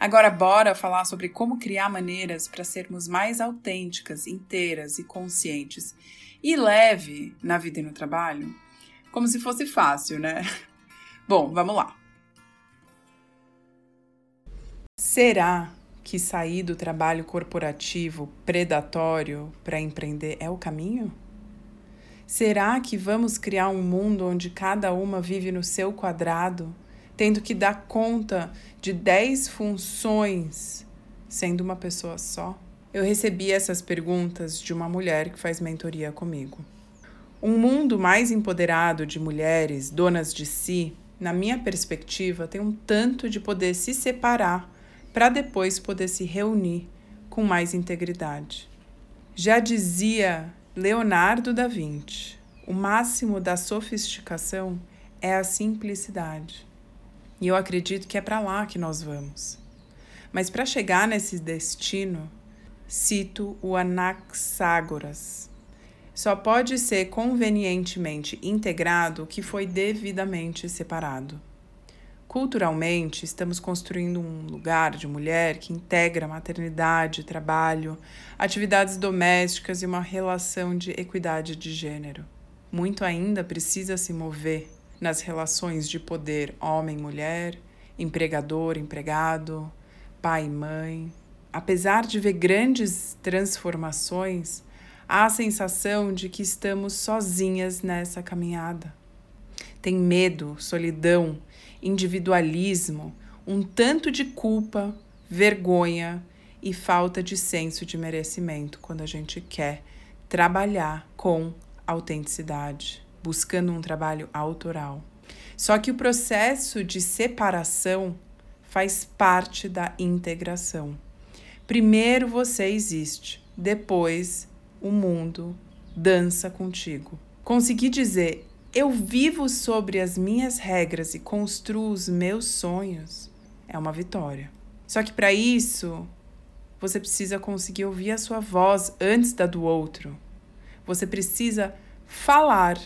Agora, bora falar sobre como criar maneiras para sermos mais autênticas, inteiras e conscientes e leve na vida e no trabalho? Como se fosse fácil, né? Bom, vamos lá. Será que sair do trabalho corporativo predatório para empreender é o caminho? Será que vamos criar um mundo onde cada uma vive no seu quadrado? Tendo que dar conta de 10 funções sendo uma pessoa só? Eu recebi essas perguntas de uma mulher que faz mentoria comigo. Um mundo mais empoderado de mulheres donas de si, na minha perspectiva, tem um tanto de poder se separar para depois poder se reunir com mais integridade. Já dizia Leonardo da Vinci, o máximo da sofisticação é a simplicidade. E eu acredito que é para lá que nós vamos. Mas para chegar nesse destino, cito o Anaxágoras. Só pode ser convenientemente integrado o que foi devidamente separado. Culturalmente, estamos construindo um lugar de mulher que integra maternidade, trabalho, atividades domésticas e uma relação de equidade de gênero. Muito ainda precisa se mover nas relações de poder homem-mulher, empregador-empregado, pai-mãe. Apesar de ver grandes transformações, há a sensação de que estamos sozinhas nessa caminhada. Tem medo, solidão, individualismo, um tanto de culpa, vergonha e falta de senso de merecimento quando a gente quer trabalhar com autenticidade buscando um trabalho autoral. Só que o processo de separação faz parte da integração. Primeiro você existe, depois o mundo dança contigo. Conseguir dizer eu vivo sobre as minhas regras e construo os meus sonhos é uma vitória. Só que para isso, você precisa conseguir ouvir a sua voz antes da do outro. Você precisa falar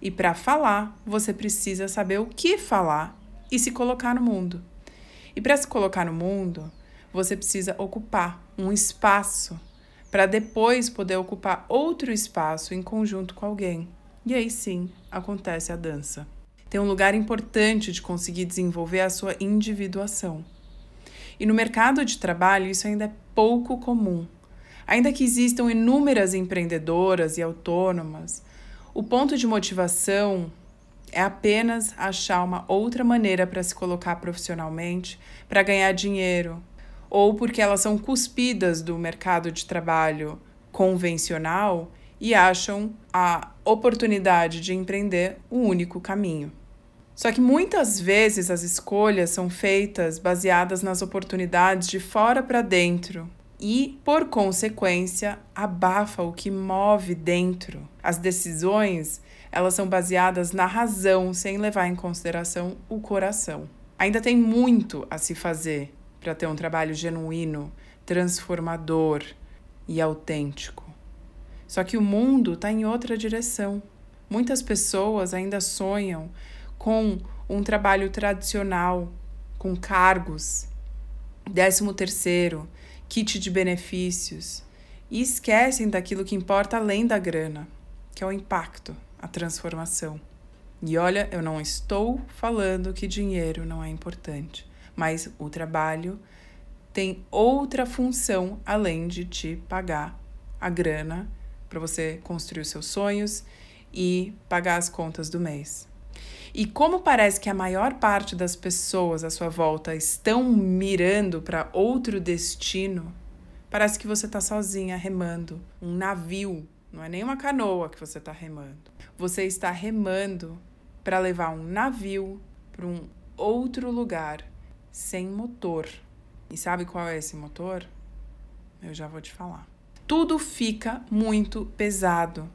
e para falar, você precisa saber o que falar e se colocar no mundo. E para se colocar no mundo, você precisa ocupar um espaço para depois poder ocupar outro espaço em conjunto com alguém. E aí sim acontece a dança. Tem um lugar importante de conseguir desenvolver a sua individuação. E no mercado de trabalho isso ainda é pouco comum. Ainda que existam inúmeras empreendedoras e autônomas, o ponto de motivação é apenas achar uma outra maneira para se colocar profissionalmente, para ganhar dinheiro, ou porque elas são cuspidas do mercado de trabalho convencional e acham a oportunidade de empreender o único caminho. Só que muitas vezes as escolhas são feitas baseadas nas oportunidades de fora para dentro e, por consequência, abafa o que move dentro. As decisões, elas são baseadas na razão, sem levar em consideração o coração. Ainda tem muito a se fazer para ter um trabalho genuíno, transformador e autêntico. Só que o mundo está em outra direção. Muitas pessoas ainda sonham com um trabalho tradicional, com cargos, décimo terceiro, kit de benefícios e esquecem daquilo que importa além da grana, que é o impacto, a transformação. E olha, eu não estou falando que dinheiro não é importante, mas o trabalho tem outra função além de te pagar a grana para você construir os seus sonhos e pagar as contas do mês. E como parece que a maior parte das pessoas à sua volta estão mirando para outro destino, parece que você está sozinha remando um navio, não é nem uma canoa que você está remando. Você está remando para levar um navio para um outro lugar sem motor. E sabe qual é esse motor? Eu já vou te falar. Tudo fica muito pesado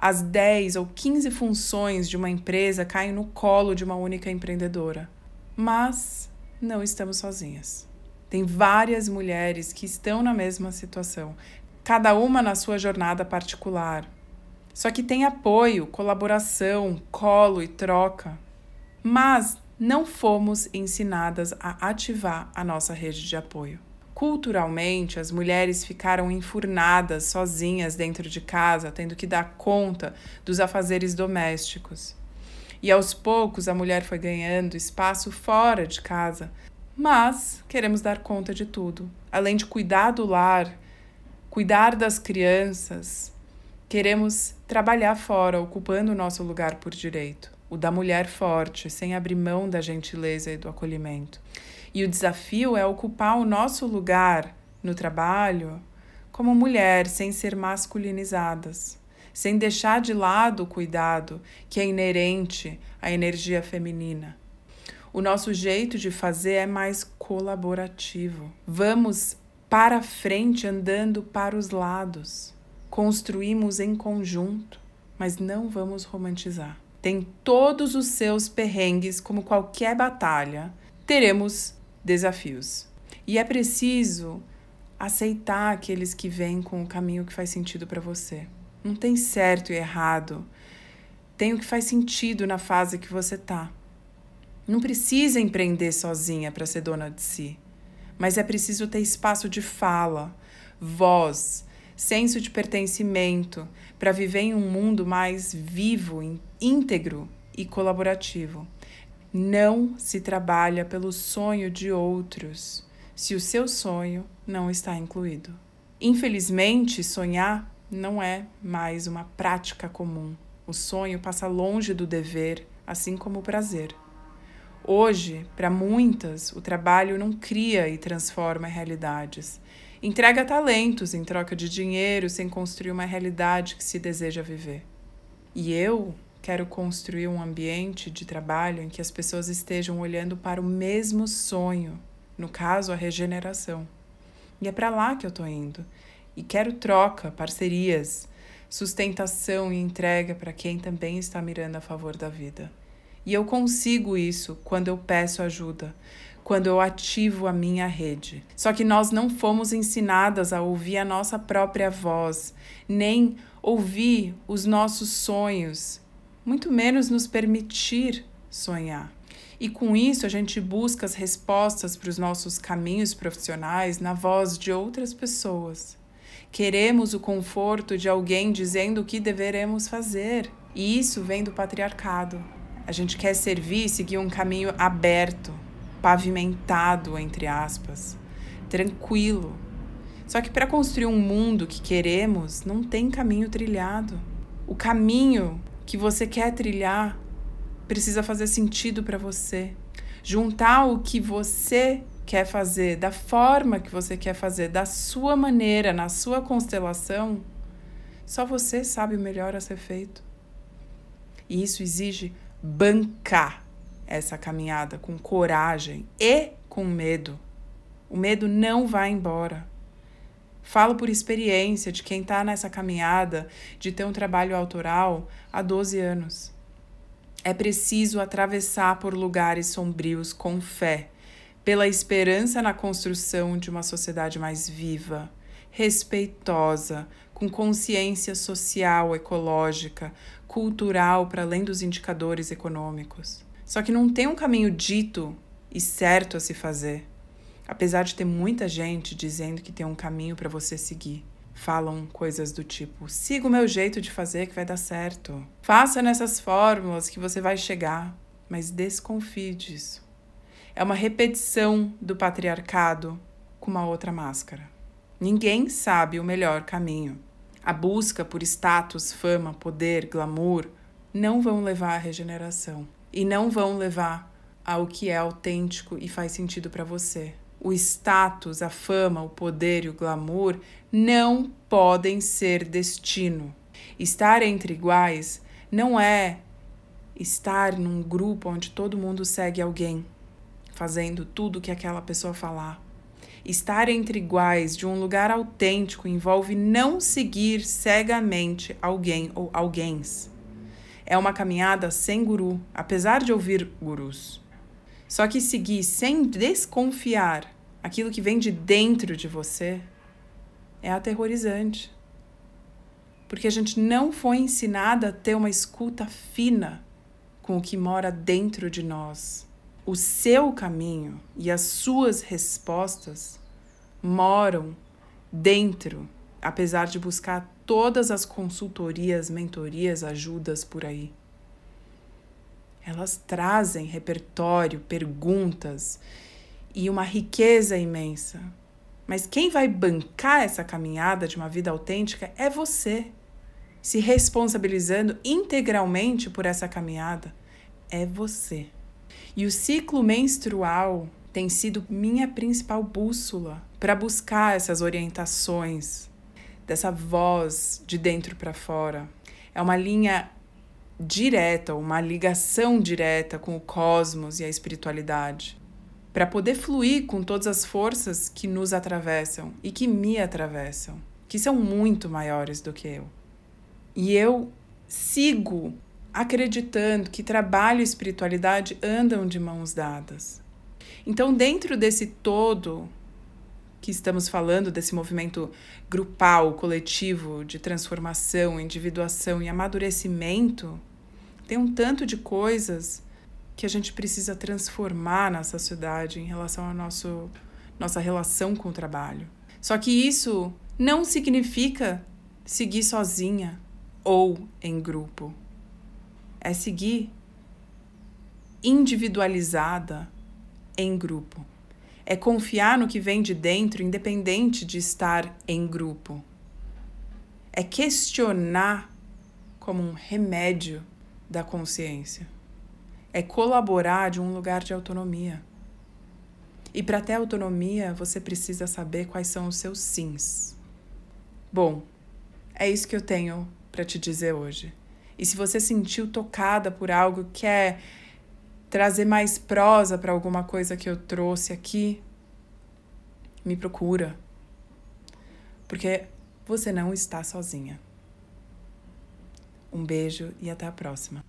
as 10 ou 15 funções de uma empresa caem no colo de uma única empreendedora. Mas não estamos sozinhas. Tem várias mulheres que estão na mesma situação, cada uma na sua jornada particular. Só que tem apoio, colaboração, colo e troca. Mas não fomos ensinadas a ativar a nossa rede de apoio. Culturalmente, as mulheres ficaram enfurnadas sozinhas dentro de casa, tendo que dar conta dos afazeres domésticos. E aos poucos a mulher foi ganhando espaço fora de casa, mas queremos dar conta de tudo. Além de cuidar do lar, cuidar das crianças, queremos trabalhar fora, ocupando o nosso lugar por direito, o da mulher forte, sem abrir mão da gentileza e do acolhimento. E o desafio é ocupar o nosso lugar no trabalho como mulher, sem ser masculinizadas, sem deixar de lado o cuidado que é inerente à energia feminina. O nosso jeito de fazer é mais colaborativo. Vamos para frente andando para os lados. Construímos em conjunto, mas não vamos romantizar. Tem todos os seus perrengues, como qualquer batalha. Teremos desafios. E é preciso aceitar aqueles que vêm com o caminho que faz sentido para você. Não tem certo e errado. Tem o que faz sentido na fase que você tá. Não precisa empreender sozinha para ser dona de si, mas é preciso ter espaço de fala, voz, senso de pertencimento para viver em um mundo mais vivo, íntegro e colaborativo. Não se trabalha pelo sonho de outros se o seu sonho não está incluído. Infelizmente, sonhar não é mais uma prática comum. O sonho passa longe do dever, assim como o prazer. Hoje, para muitas, o trabalho não cria e transforma realidades. Entrega talentos em troca de dinheiro sem construir uma realidade que se deseja viver. E eu Quero construir um ambiente de trabalho em que as pessoas estejam olhando para o mesmo sonho, no caso, a regeneração. E é para lá que eu estou indo. E quero troca, parcerias, sustentação e entrega para quem também está mirando a favor da vida. E eu consigo isso quando eu peço ajuda, quando eu ativo a minha rede. Só que nós não fomos ensinadas a ouvir a nossa própria voz, nem ouvir os nossos sonhos muito menos nos permitir sonhar. E com isso a gente busca as respostas para os nossos caminhos profissionais na voz de outras pessoas. Queremos o conforto de alguém dizendo o que deveremos fazer. E isso vem do patriarcado. A gente quer servir e seguir um caminho aberto, pavimentado, entre aspas, tranquilo. Só que para construir um mundo que queremos, não tem caminho trilhado. O caminho que você quer trilhar precisa fazer sentido para você. Juntar o que você quer fazer, da forma que você quer fazer, da sua maneira, na sua constelação, só você sabe o melhor a ser feito. E isso exige bancar essa caminhada com coragem e com medo. O medo não vai embora. Falo por experiência de quem está nessa caminhada de ter um trabalho autoral há 12 anos. É preciso atravessar por lugares sombrios com fé, pela esperança na construção de uma sociedade mais viva, respeitosa, com consciência social, ecológica, cultural para além dos indicadores econômicos. Só que não tem um caminho dito e certo a se fazer. Apesar de ter muita gente dizendo que tem um caminho para você seguir, falam coisas do tipo: siga o meu jeito de fazer que vai dar certo. Faça nessas fórmulas que você vai chegar, mas desconfie disso. É uma repetição do patriarcado com uma outra máscara. Ninguém sabe o melhor caminho. a busca por status, fama, poder, glamour, não vão levar à regeneração e não vão levar ao que é autêntico e faz sentido para você. O status, a fama, o poder e o glamour não podem ser destino. Estar entre iguais não é estar num grupo onde todo mundo segue alguém, fazendo tudo que aquela pessoa falar. Estar entre iguais de um lugar autêntico envolve não seguir cegamente alguém ou alguéms. É uma caminhada sem guru, apesar de ouvir gurus. Só que seguir sem desconfiar aquilo que vem de dentro de você é aterrorizante. Porque a gente não foi ensinada a ter uma escuta fina com o que mora dentro de nós. O seu caminho e as suas respostas moram dentro, apesar de buscar todas as consultorias, mentorias, ajudas por aí. Elas trazem repertório, perguntas e uma riqueza imensa. Mas quem vai bancar essa caminhada de uma vida autêntica é você, se responsabilizando integralmente por essa caminhada. É você. E o ciclo menstrual tem sido minha principal bússola para buscar essas orientações dessa voz de dentro para fora. É uma linha direta, uma ligação direta com o cosmos e a espiritualidade para poder fluir com todas as forças que nos atravessam e que me atravessam, que são muito maiores do que eu. E eu sigo acreditando que trabalho e espiritualidade andam de mãos dadas. Então, dentro desse todo que estamos falando, desse movimento grupal, coletivo de transformação, individuação e amadurecimento, tem um tanto de coisas que a gente precisa transformar na sociedade em relação à nosso, nossa relação com o trabalho. Só que isso não significa seguir sozinha ou em grupo. É seguir individualizada em grupo. É confiar no que vem de dentro, independente de estar em grupo. É questionar como um remédio da consciência é colaborar de um lugar de autonomia. E para ter autonomia, você precisa saber quais são os seus sims. Bom, é isso que eu tenho para te dizer hoje. E se você sentiu tocada por algo, quer trazer mais prosa para alguma coisa que eu trouxe aqui, me procura. Porque você não está sozinha. Um beijo e até a próxima.